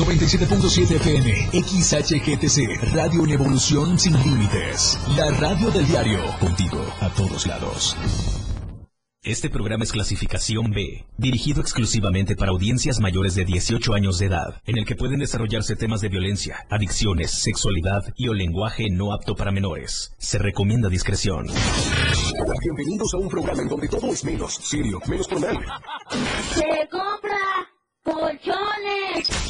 97.7 FM, XHGTC, Radio en Evolución Sin Límites. La radio del diario, contigo a todos lados. Este programa es clasificación B, dirigido exclusivamente para audiencias mayores de 18 años de edad, en el que pueden desarrollarse temas de violencia, adicciones, sexualidad y o lenguaje no apto para menores. Se recomienda discreción. Bienvenidos a un programa en donde todo es menos serio, menos formal. Se compra colchones.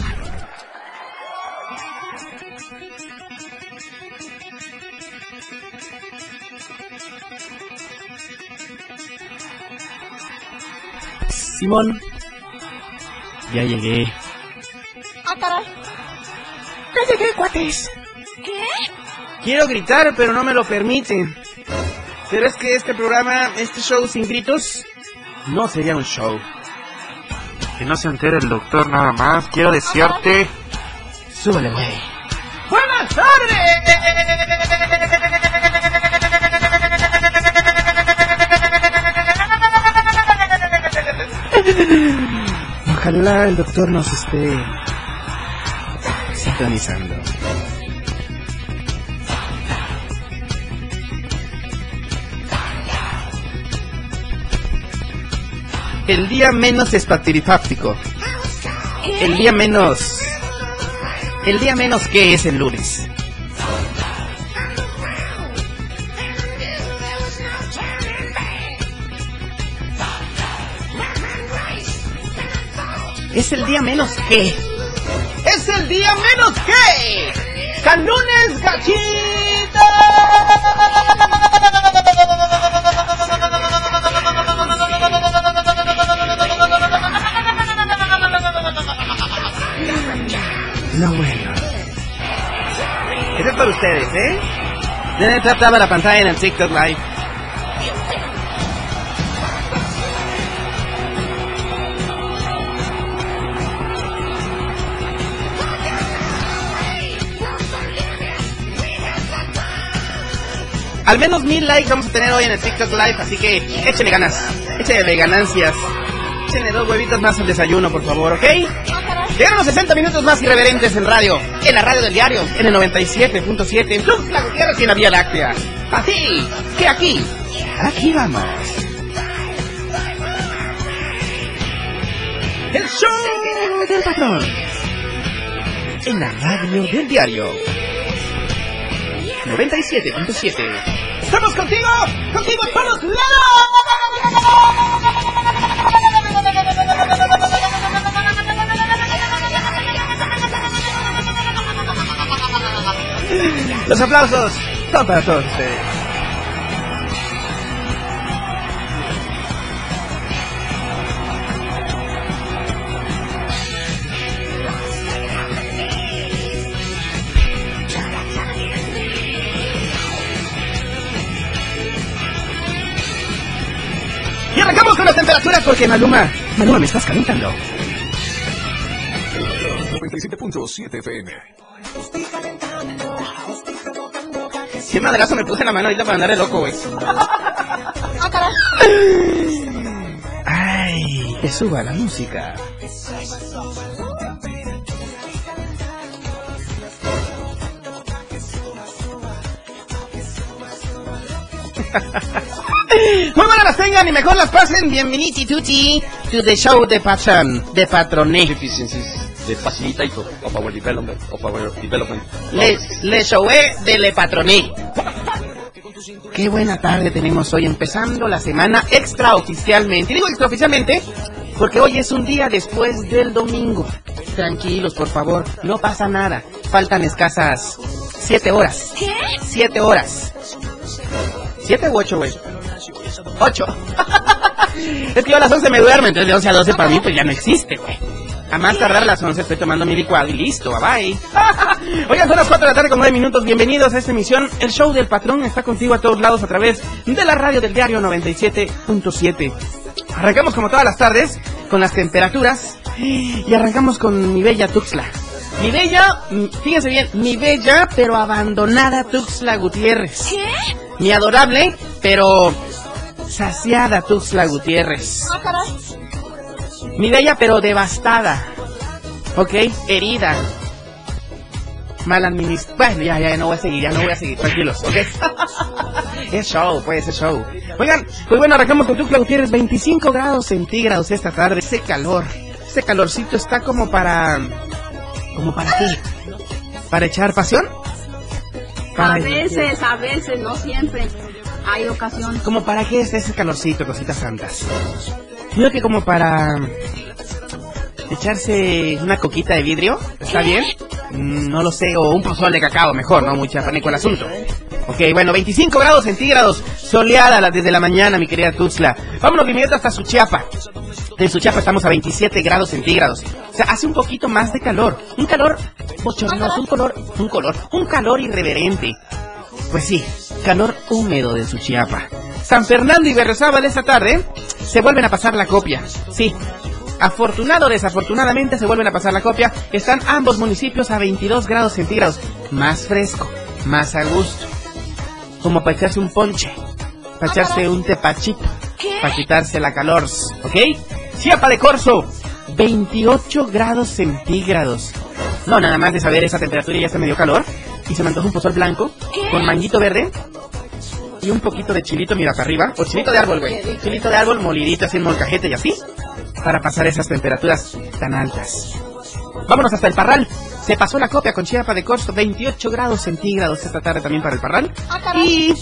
Simón, ya llegué. Ah, caray. Ya llegué, cuates. ¿Qué? Quiero gritar, pero no me lo permiten. Pero es que este programa, este show sin gritos, no sería un show. Que no se entere el doctor nada más. Quiero desearte. Súbele, güey. Ojalá el doctor nos esté sintonizando. El día menos espatirifáctico. El día menos... El día menos que es el lunes. Es el día menos que. Es el día menos que. Canunes gachita. No bueno. Eso es para ustedes, ¿eh? Deben tratar la pantalla en el TikTok Live. Al menos mil likes vamos a tener hoy en el TikTok Live, así que échenle ganas, échenle ganancias, échenle dos huevitos más al desayuno, por favor, ¿ok? Llegan los 60 minutos más irreverentes en radio, en la radio del diario, en el 97.7, en La Gutiérrez y en la Vía Láctea. Así que aquí, aquí vamos. El show del patrón. En la radio del diario. 97.7. ¡Estamos contigo! ¡Contigo a todos lados! Los aplausos son para todos ustedes. Porque Maluma, Maluma me estás calentando. 97.7 FM. Qué madrazo me puse en la mano ahorita para andar de loco, güey. Ah. Ay, que suba la música. Muy buenas las tengan y mejor las pasen. Bienvenidos tutti to the show de patron, de patroné. deficiencies, the facilitator of our development, of our development. Le, le showé de le patroné. Qué buena tarde tenemos hoy, empezando la semana extraoficialmente. Y digo extraoficialmente porque hoy es un día después del domingo. Tranquilos, por favor, no pasa nada. Faltan escasas siete horas. ¿Qué? Siete horas. ¿Siete u ocho, güey? Ocho. es que yo a las once me duermo, entonces de once a doce para mí pues ya no existe, güey. A más tardar a las 11 estoy tomando mi licuado y listo, bye bye. Oigan, son las 4 de la tarde con 9 minutos. Bienvenidos a esta emisión. El show del patrón está contigo a todos lados a través de la radio del diario 97.7. Arrancamos como todas las tardes con las temperaturas y arrancamos con mi bella Tuxla. Mi bella, mm, fíjense bien, mi bella pero abandonada Tuxla Gutiérrez. ¿Qué? Mi adorable pero saciada Tuxla Gutiérrez. Ah, caray. Mi bella pero devastada. ¿Ok? Herida. Mal administrada. Bueno, ya, ya, no voy a seguir, ya no voy a seguir, tranquilos, ¿ok? es show, pues, es show. Oigan, pues bueno, arrancamos con Tuxtla Gutiérrez, 25 grados centígrados esta tarde. Ese calor, ese calorcito está como para... ¿Como para qué? ¿Para echar pasión? A veces, a veces, no siempre. Hay ocasiones. ¿Como para qué es ese calorcito, cositas santas? Creo que como para echarse una coquita de vidrio, ¿está bien? Mm, No lo sé, o un pozol de cacao, mejor, ¿no? Mucha pánico el asunto. Ok, bueno, 25 grados centígrados, soleada desde la mañana, mi querida Tuxla. Vámonos de inmediato hasta Suchiapa. En Suchiapa estamos a 27 grados centígrados. O sea, hace un poquito más de calor. Un calor bochornoso, un color, un color, un calor irreverente. Pues sí, calor húmedo de Suchiapa. San Fernando y Berriozábal esta tarde se vuelven a pasar la copia. Sí, afortunado o desafortunadamente se vuelven a pasar la copia. Están ambos municipios a 22 grados centígrados. Más fresco, más a gusto. Como para echarse un ponche, para echarse un tepachito, para quitarse la calor. ¿Ok? Chiapa de Corzo, 28 grados centígrados. No, nada más de saber esa temperatura ya se me dio calor. Y se me antoja un pozol blanco con manguito verde y un poquito de chilito, mira para arriba. O chilito de árbol, güey. Chilito de árbol molidito así en molcajete y así. Para pasar esas temperaturas tan altas. Vámonos hasta el Parral. Se pasó la copia con Chiapa de Corzo, 28 grados centígrados esta tarde también para el Parral. Y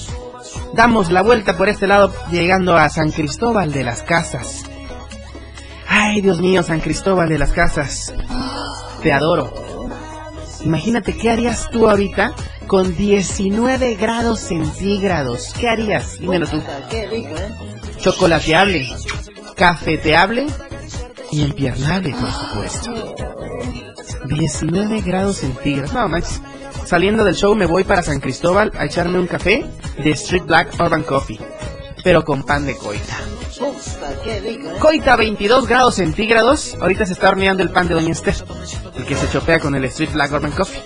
damos la vuelta por este lado llegando a San Cristóbal de las Casas. Ay, Dios mío, San Cristóbal de las Casas. Te adoro. Imagínate, ¿qué harías tú ahorita con 19 grados centígrados? ¿Qué harías? Dímelo tú. Chocolateable, cafeteable y empiernable, por supuesto. 19 grados centígrados. No, manches. Saliendo del show me voy para San Cristóbal a echarme un café de Street Black Urban Coffee. Pero con pan de coita. Coita 22 grados centígrados. Ahorita se está horneando el pan de Doña Esther. El que se chopea con el Street Black Urban Coffee.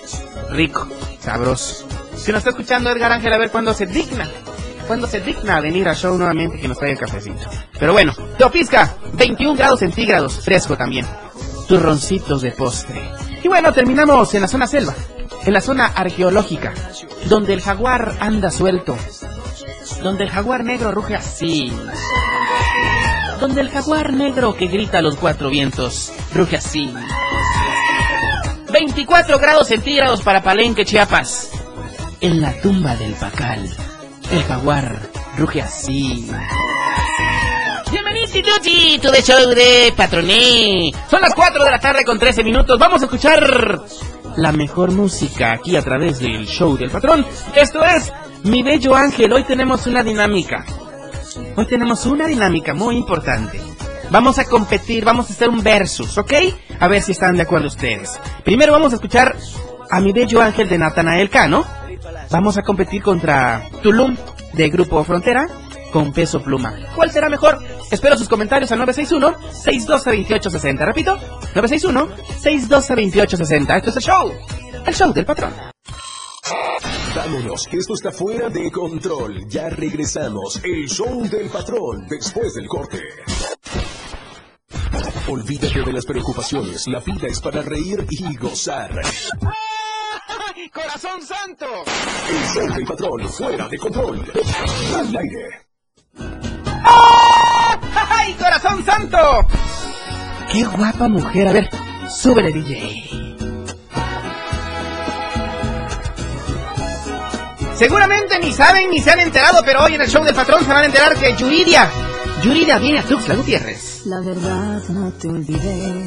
Rico, sabroso. Si nos está escuchando Edgar Ángel, a ver cuándo se digna. Cuándo se digna a venir al show nuevamente que nos traiga el cafecito. Pero bueno, Teopisca, 21 grados centígrados. Fresco también. Turroncitos de postre. Y bueno, terminamos en la zona selva. En la zona arqueológica. Donde el jaguar anda suelto. Donde el jaguar negro ruge así. Donde el jaguar negro que grita a los cuatro vientos ruge así. 24 grados centígrados para Palenque, Chiapas. En la tumba del Pacal, el jaguar ruge así. Bienvenidos to the show de Patroné. Son las 4 de la tarde con 13 minutos. Vamos a escuchar la mejor música aquí a través del show del patrón. Esto es Mi Bello Ángel. Hoy tenemos una dinámica. Hoy tenemos una dinámica muy importante. Vamos a competir, vamos a hacer un versus, ¿ok? A ver si están de acuerdo ustedes. Primero vamos a escuchar a mi bello ángel de Natanael Cano. Vamos a competir contra Tulum de Grupo Frontera con Peso Pluma. ¿Cuál será mejor? Espero sus comentarios al 961-612-2860. Repito, 961-612-2860. Esto es el show. El show del patrón. Vámonos, que esto está fuera de control. Ya regresamos. El show del patrón después del corte. Olvídate de las preocupaciones. La vida es para reír y gozar. ¡Corazón santo! El show del patrón fuera de control. Al aire. ¡Ay, corazón santo! ¡Qué guapa mujer! A ver, súbele, DJ. Seguramente ni saben ni se han enterado, pero hoy en el show del patrón se van a enterar que Yuridia, Yuridia viene a Tuxtla Gutiérrez. La verdad no te olvidé.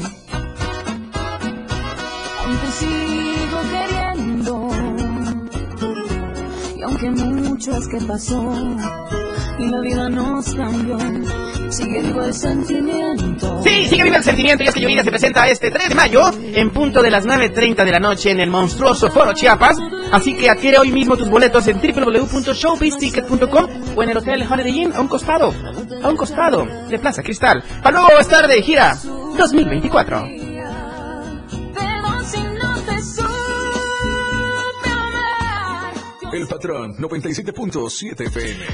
Aún te sigo queriendo. Y aunque mucho es que pasó, y la vida nos cambió. Sigue vivo el sentimiento. Sí, sigue vivo el sentimiento y es que Lluvia se presenta este 3 de mayo en punto de las 9.30 de la noche en el monstruoso Foro Chiapas. Así que adquiere hoy mismo tus boletos en www.showbizticket.com o en el Hotel Holiday Inn a un costado, a un costado de Plaza Cristal. Para luego estar de gira 2024. Pero si no te supe amar, El patrón 97.7 FM.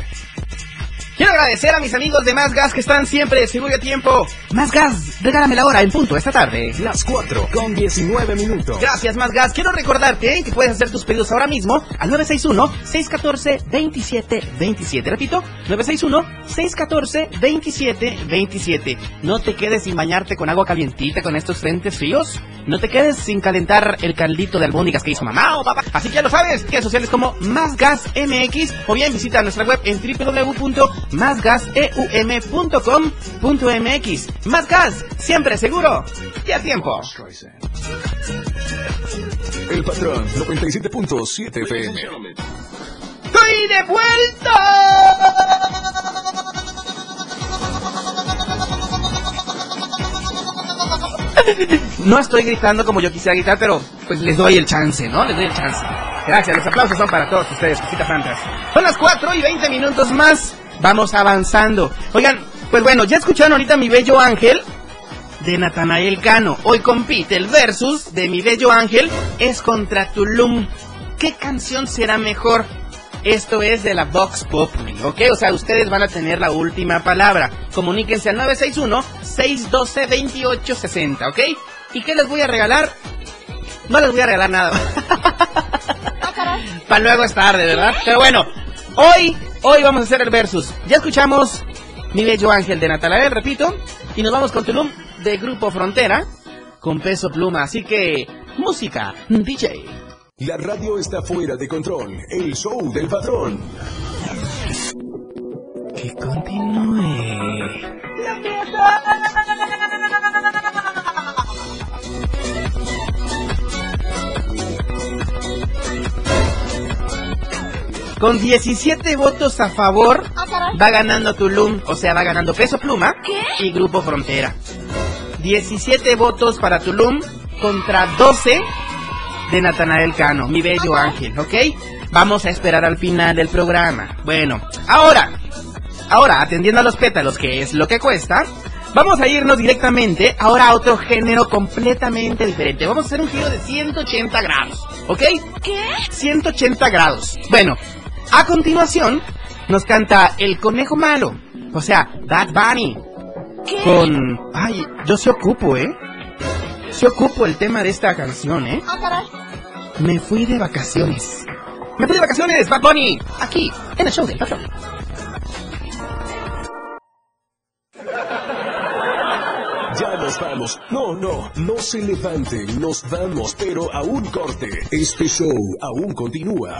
Quiero agradecer a mis amigos de Más Gas que están siempre de seguro a tiempo. Más Gas, regálame la hora en punto esta tarde. Las 4 con 19 minutos. Gracias, Más Gas. Quiero recordarte que puedes hacer tus pedidos ahora mismo al 961-614-2727. Repito, 961-614-2727. No te quedes sin bañarte con agua calientita con estos frentes fríos. No te quedes sin calentar el caldito de albóndigas que hizo mamá o papá. Así que ya lo sabes, redes sociales como Más Gas MX o bien visita nuestra web en www.másgaseum.com.mx. Más Gas, siempre seguro y a tiempo. El patrón 97.7 FM. ¡Estoy de vuelta! No estoy gritando como yo quisiera gritar, pero pues les doy el chance, ¿no? Les doy el chance. Gracias, los aplausos son para todos ustedes, cositas santas. Son las 4 y 20 minutos más. Vamos avanzando. Oigan, pues bueno, ya escucharon ahorita mi bello ángel de Natanael Cano. Hoy compite el versus de mi bello ángel es contra Tulum. ¿Qué canción será mejor? Esto es de la Vox Populi, ¿ok? O sea, ustedes van a tener la última palabra. Comuníquense al 961-612-2860, ¿ok? ¿Y qué les voy a regalar? No les voy a regalar nada. Para luego es tarde, ¿verdad? Pero bueno, hoy, hoy vamos a hacer el versus. Ya escuchamos Mi Bello Ángel de Natalael, repito, y nos vamos con Tulum de Grupo Frontera con peso pluma. Así que, música, DJ. La radio está fuera de control. El show del patrón. Que continúe. Con 17 votos a favor, va ganando Tulum, o sea, va ganando Peso Pluma y Grupo Frontera. 17 votos para Tulum contra 12 de Natanael Cano, mi bello ángel, ¿ok? Vamos a esperar al final del programa. Bueno, ahora, ahora, atendiendo a los pétalos, que es lo que cuesta, vamos a irnos directamente ahora a otro género completamente diferente. Vamos a hacer un giro de 180 grados, ¿ok? ¿Qué? 180 grados. Bueno, a continuación nos canta El Conejo Malo, o sea, Bad Bunny. Con... Ay, yo se ocupo, ¿eh? Se ocupo el tema de esta canción, ¿eh? Me fui de vacaciones. Me fui de vacaciones, Bad Bunny. Aquí, en el show del patrón. Ya nos vamos. No, no, no se levanten. Nos vamos, pero a un corte. Este show aún continúa.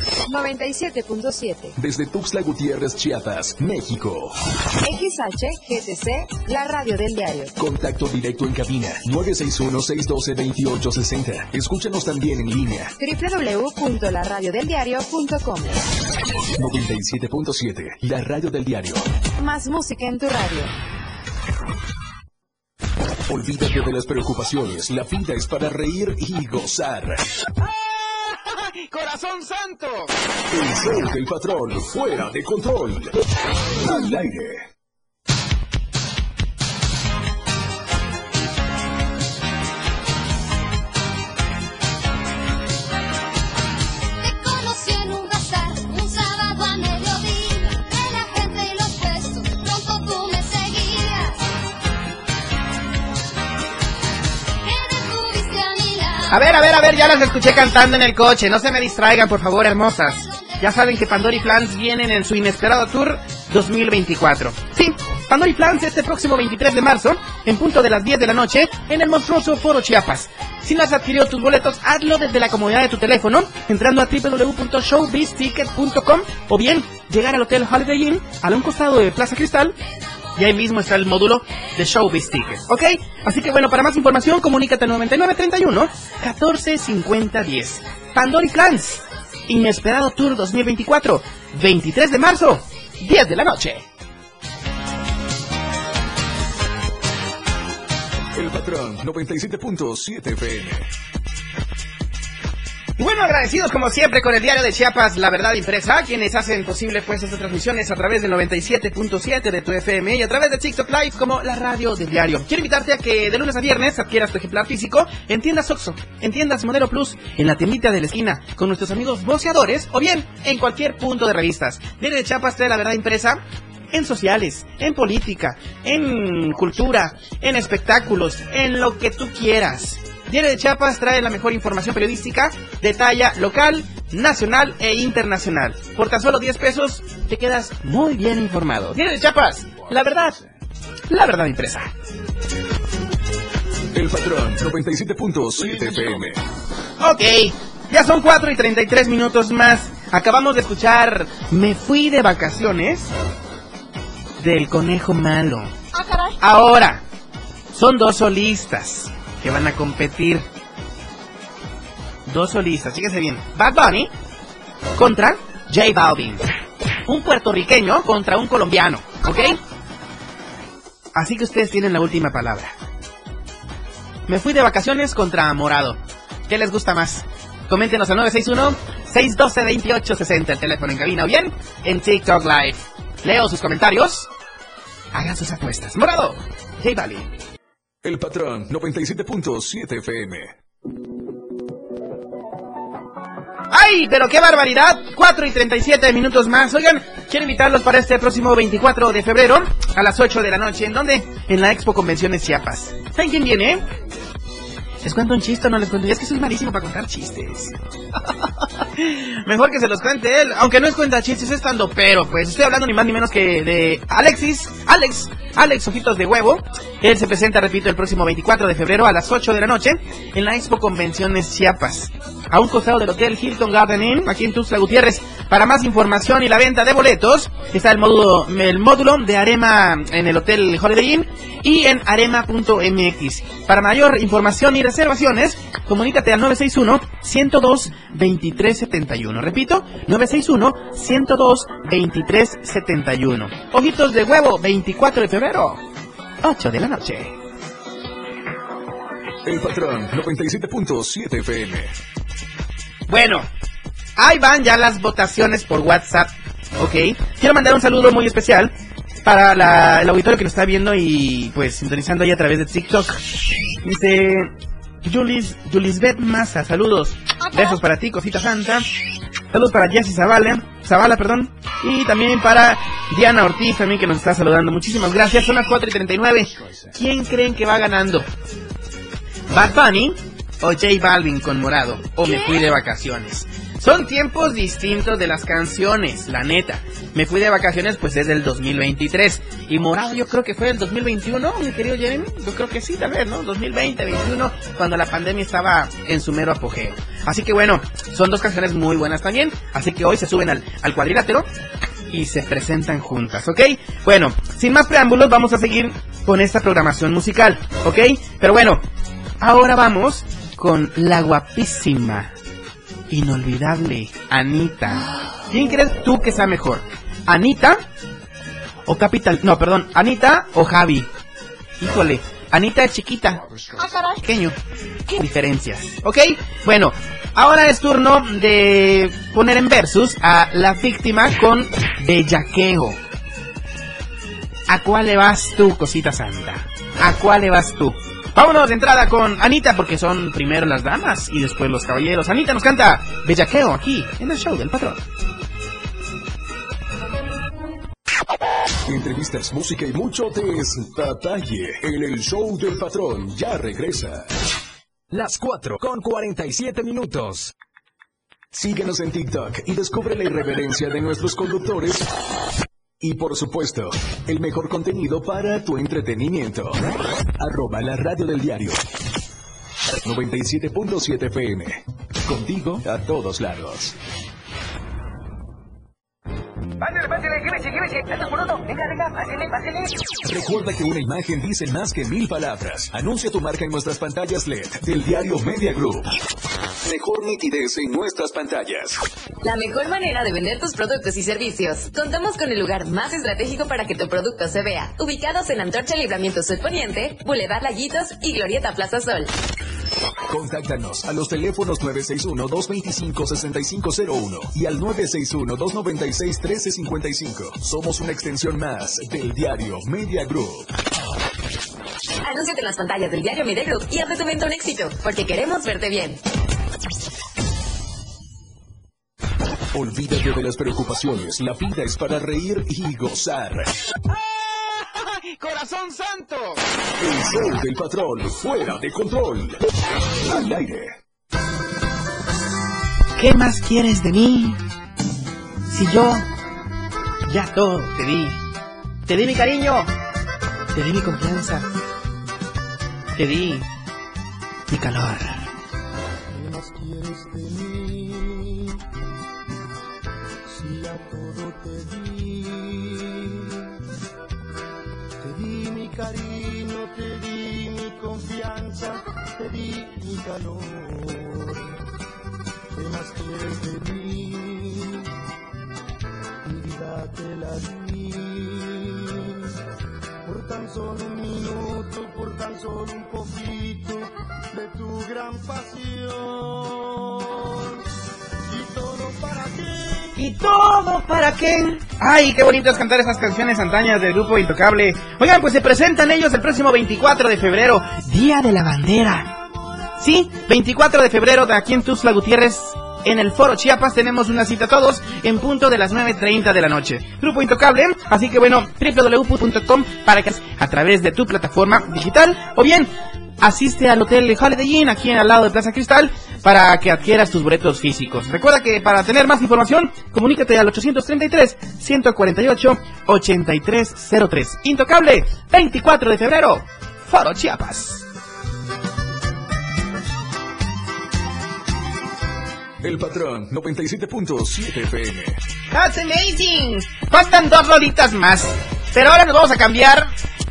97.7. Desde Tuxtla Gutiérrez, Chiapas, México. XHGTC, la radio del diario. Contacto directo en cabina 961-612-2860. Escúchanos también en línea www.laradiodeldiario.com. 97.7. La radio del diario. Más música en tu radio. Olvídate de las preocupaciones. La vida es para reír y gozar. ¡Corazón santo! El show del patrón. Fuera de control. Al aire. A ver, a ver, a ver, ya las escuché cantando en el coche. No se me distraigan, por favor, hermosas. Ya saben que Pandora y Plans vienen en su inesperado tour 2024. Sí, Pandora y Plans este próximo 23 de marzo, en punto de las 10 de la noche, en el monstruoso Foro Chiapas. Si no has adquirido tus boletos, hazlo desde la comodidad de tu teléfono, entrando a www.showbizticket.com o bien llegar al Hotel Holiday Inn, a un costado de Plaza Cristal, y ahí mismo está el módulo de Showbiz Tickets, ¿ok? Así que bueno, para más información, comunícate al 9931 145010. Pandora y Clans, Inesperado Tour 2024, 23 de marzo, 10 de la noche. El patrón 97.7 FM. Bueno, agradecidos como siempre con el diario de Chiapas, La Verdad Impresa, quienes hacen posible pues estas transmisiones a través del 97.7 de tu FM y a través de TikTok Live como la radio del diario. Quiero invitarte a que de lunes a viernes adquieras tu ejemplar físico en tiendas Oxxo, en tiendas Modelo Plus, en la tiendita de la esquina, con nuestros amigos boceadores o bien en cualquier punto de revistas. Diario de Chiapas trae La Verdad Impresa en sociales, en política, en cultura, en espectáculos, en lo que tú quieras. Diario de Chiapas trae la mejor información periodística de talla local, nacional e internacional. Por tan solo 10 pesos te quedas muy bien informado. Diario de Chiapas, la verdad, la verdad impresa. El patrón 97.7 FM. Ok, ya son 4 y 33 minutos más. Acabamos de escuchar Me fui de vacaciones del conejo malo. Ahora, son dos solistas que van a competir. Dos solistas, fíjense bien. Bad Bunny contra J Balvin. Un puertorriqueño contra un colombiano, ¿ok? Así que ustedes tienen la última palabra. Me fui de vacaciones contra Morado. ¿Qué les gusta más? Coméntenos al 961-612-2860, el teléfono en cabina o bien en TikTok Live. Leo sus comentarios. Hagan sus apuestas. Morado, J Balvin. El patrón 97.7 FM. ¡Ay, pero qué barbaridad! 4 y 37 minutos más. Oigan, quiero invitarlos para este próximo 24 de febrero a las 8 de la noche. ¿En dónde? En la Expo Convenciones Chiapas. ¿Saben quién viene? ¿Les cuento un chiste o no les cuento? Es que soy malísimo para contar chistes. Mejor que se los cuente él, aunque no es cuenta chistes, es estando pero, pues estoy hablando ni más ni menos que de Alexis, Alex, Alex Ojitos de Huevo. Él se presenta, repito, el próximo 24 de febrero a las 8 de la noche en la Expo Convenciones Chiapas, a un costado del Hotel Hilton Garden Inn, aquí en Tuxtla Gutiérrez. Para más información y la venta de boletos, está el módulo, el módulo de Arema en el Hotel Holiday Inn y en arema.mx. Para mayor información y reservaciones, comunícate al 961 102 2371. Repito, 961 102 2371. Ojitos de huevo, 24 de febrero, 8 de la noche. El patrón 97.7 FM. Bueno, ahí van ya las votaciones por WhatsApp, ¿ok? Quiero mandar un saludo muy especial para la- el auditorio que nos está viendo y pues sintonizando ahí a través de TikTok. Dice Julis, Julisbeth Massa, saludos. Besos para ti, cosita santa. Saludos para Jessy Zavala, Zavala, perdón. Y también para Diana Ortiz también que nos está saludando. Muchísimas gracias. Son las 4 y 39. ¿Quién creen que va ganando? ¿Bad Bunny o J Balvin con Morado? ¿O me fui de vacaciones? Son tiempos distintos de las canciones, la neta. Me fui de vacaciones pues desde el 2023. Y Morado yo creo que fue el 2021, mi querido Jeremy. Yo creo que sí, tal vez, ¿no? 2020, 2021, cuando la pandemia estaba en su mero apogeo. Así que bueno, son dos canciones muy buenas también. Así que hoy se suben al, al cuadrilátero y se presentan juntas, ¿ok? Bueno, sin más preámbulos, vamos a seguir con esta programación musical, ¿ok? Pero bueno, ahora vamos con la guapísima, inolvidable Anita. ¿Quién crees tú que sea mejor? ¿Anita o Capital? No, perdón, Anita o Javi. Híjole, Anita es chiquita, pequeño. ¿Qué diferencias? ¿Ok? Bueno, ahora es turno de poner en versus a la víctima con bellaqueo. ¿A cuál le vas tú, cosita santa? ¿A cuál le vas tú? Vámonos de entrada con Anita, porque son primero las damas y después los caballeros. Anita nos canta Bellaqueo aquí, en el show del patrón. Entrevistas, música y mucho detalle en el show del patrón. Ya regresa. Las 4 con 47 minutos. Síguenos en TikTok y descubre la irreverencia de nuestros conductores. Y por supuesto, el mejor contenido para tu entretenimiento. Arroba la radio del diario. 97.7 FM. Contigo a todos lados. Pásale, pásale, llévese, llévese. Tanto por uno. Venga, venga, pásale, pásale. Recuerda que una imagen dice más que mil palabras. Anuncia tu marca en nuestras pantallas LED del diario Media Group. Mejor nitidez en nuestras pantallas. La mejor manera de vender tus productos y servicios. Contamos con el lugar más estratégico para que tu producto se vea. Ubicados en Antorcha Libramiento Sur Poniente, Boulevard Laguitos y Glorieta Plaza Sol. Contáctanos a los teléfonos 961-225-6501 y al 961-296-1355. Somos una extensión más del diario Media Group. Anúnciate en las pantallas del diario Media Group y haz de tu evento un éxito, porque queremos verte bien. Olvídate de las preocupaciones. La vida es para reír y gozar. ¡Corazón santo! El show del patrón fuera de control. Al aire. ¿Qué más quieres de mí? Si yo ya todo te di. Te di mi cariño. Te di mi confianza. Te di mi calor. Todo te di. Te di mi cariño, te di mi confianza, te di mi calor. ¿Qué más quieres de mí? Mi vida te la di. Por tan solo un minuto, por tan solo un poquito de tu gran pasión. Y todo para qué. ¿Y todo para qué? Ay, qué bonito es cantar esas canciones antañas del grupo Intocable. Oigan, pues se presentan ellos el próximo 24 de febrero, Día de la Bandera. Sí, 24 de febrero de aquí en Tuxtla Gutiérrez. En el Foro Chiapas tenemos una cita todos en punto de las 9.30 de la noche. Grupo Intocable, así que bueno, www.com para que a través de tu plataforma digital o bien asiste al Hotel Holiday Inn aquí al lado de Plaza Cristal para que adquieras tus boletos físicos. Recuerda que para tener más información, comunícate al 833-148-8303. Intocable, 24 de febrero, Foro Chiapas. El patrón 97.7 FM. That's amazing. Faltan dos rolitas más. Pero ahora nos vamos a cambiar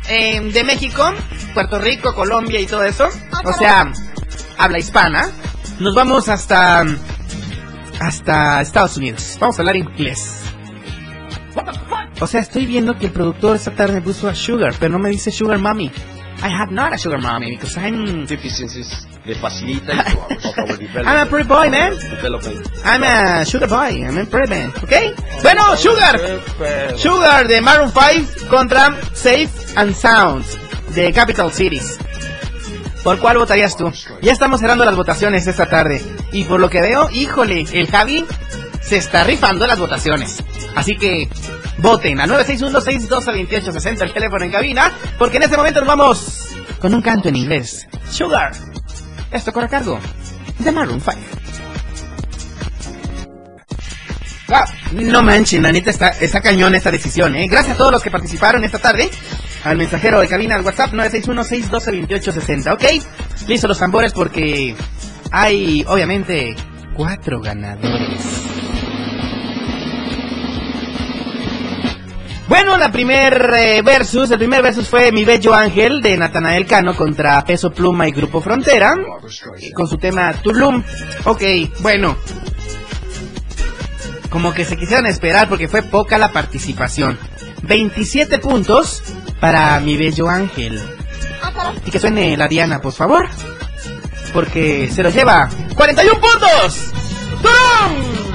eh, de México, Puerto Rico, Colombia y todo eso. O sea, habla hispana. Nos vamos hasta hasta Estados Unidos. Vamos a hablar inglés. O sea, estoy viendo que el productor esta tarde puso a Sugar, pero no me dice Sugar Mommy. I have not a Sugar Mommy because I'm Deficiencies de facilita y of our development. I'm a pretty boy, man. Development. I'm a sugar boy, I'm a pretty man, ¿ok? Bueno, Sugar, Sugar de Maroon 5 contra Safe and Sound de Capital Cities. ¿Por cuál votarías tú? Ya estamos cerrando las votaciones esta tarde. Y por lo que veo, híjole, el Javi se está rifando las votaciones. Así que voten al 961-612-2860 el teléfono en cabina, porque en este momento nos vamos con un canto en inglés. Sugar. Esto corre a cargo de Maroon 5. Wow, no manchen, la neta está, está cañón esta decisión, ¿eh? Gracias a todos los que participaron esta tarde. Al mensajero de cabina al WhatsApp 961-612-2860, ¿ok? Listo los tambores porque hay, obviamente, cuatro ganadores. Bueno, la primer eh, versus, el primer versus fue Mi Bello Ángel de Natanael Cano contra Peso Pluma y Grupo Frontera con su tema Tulum. Ok, bueno. Como que se quisieran esperar porque fue poca la participación. 27 puntos para Mi Bello Ángel. Y que suene la Diana, por favor. Porque se lo lleva 41 puntos. ¡Tulum!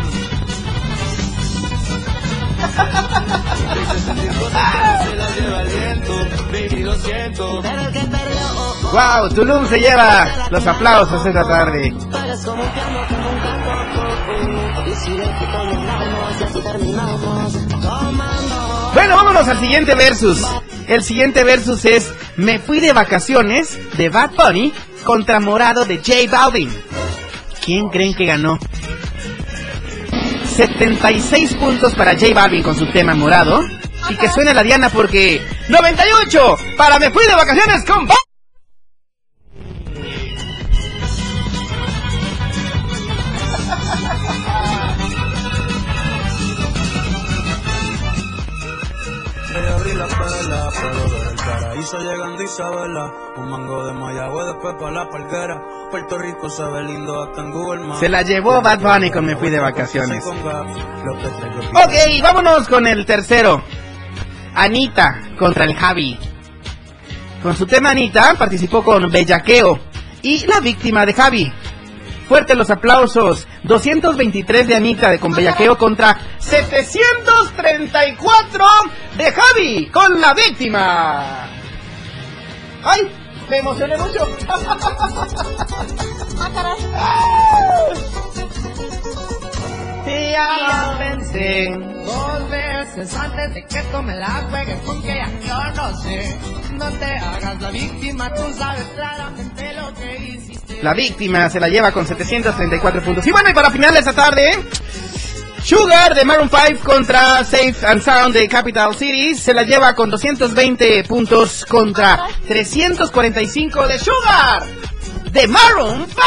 Wow, Tulum se lleva los aplausos esta tarde. Bueno, vámonos al siguiente versus. El siguiente versus es Me fui de vacaciones de Bad Bunny contra Morado de J Balvin. ¿Quién creen que ganó? 76 puntos para J Balvin con su tema morado. Y que suene la Diana porque 98 para Me Fui de Vacaciones con Isabela. Un mango de Mayagüe después pa' la palguera. Puerto Rico se ve lindo hasta en Google Maps. Se la llevó Bad Bunny con Me Fui de Vacaciones. Ok, vámonos con el tercero. Anita contra el Javi. Con su tema Anita participó con Bellaqueo y la víctima de Javi. Fuertes los aplausos. 223 de Anita de con Bellaqueo contra 734 de Javi con la víctima. ¡Ay! Me emocioné mucho. Ya pensé Dos veces antes de que tú me la juegues porque ya yo no sé. No te hagas la víctima, tú sabes claramente lo que hiciste. La víctima se la lleva con 734 puntos. Y bueno, y para final de esta tarde, Sugar de Maroon 5 contra Safe and Sound de Capital Cities se la lleva con 220 puntos contra 345 de Sugar de Maroon 5.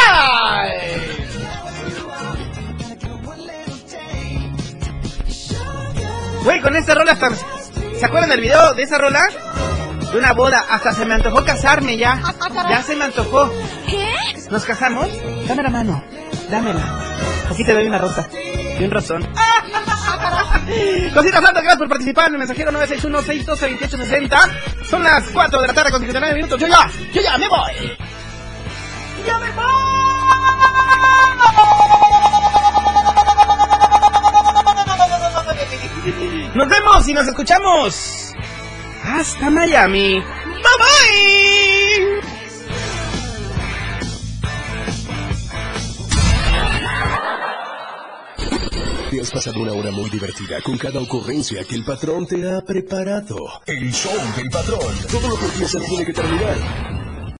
Güey, con esta rola hasta... ¿Se acuerdan del video de esa rola? De una boda. Hasta se me antojó casarme ya. Ya se me antojó. ¿Qué? ¿Nos casamos? Dame la mano. Dámela. Aquí te doy una rosa. Un rozón. Cositas santas, gracias por participar en el mensajero 961-612-2860. Son las 4 de la tarde con 59 minutos. Yo ya, yo ya me voy. ¡Ya me voy! Nos vemos y nos escuchamos. Hasta Miami. Bye bye. Has pasado una hora muy divertida con cada ocurrencia que el patrón te ha preparado. El show del patrón. Todo lo que empieza tiene que terminar.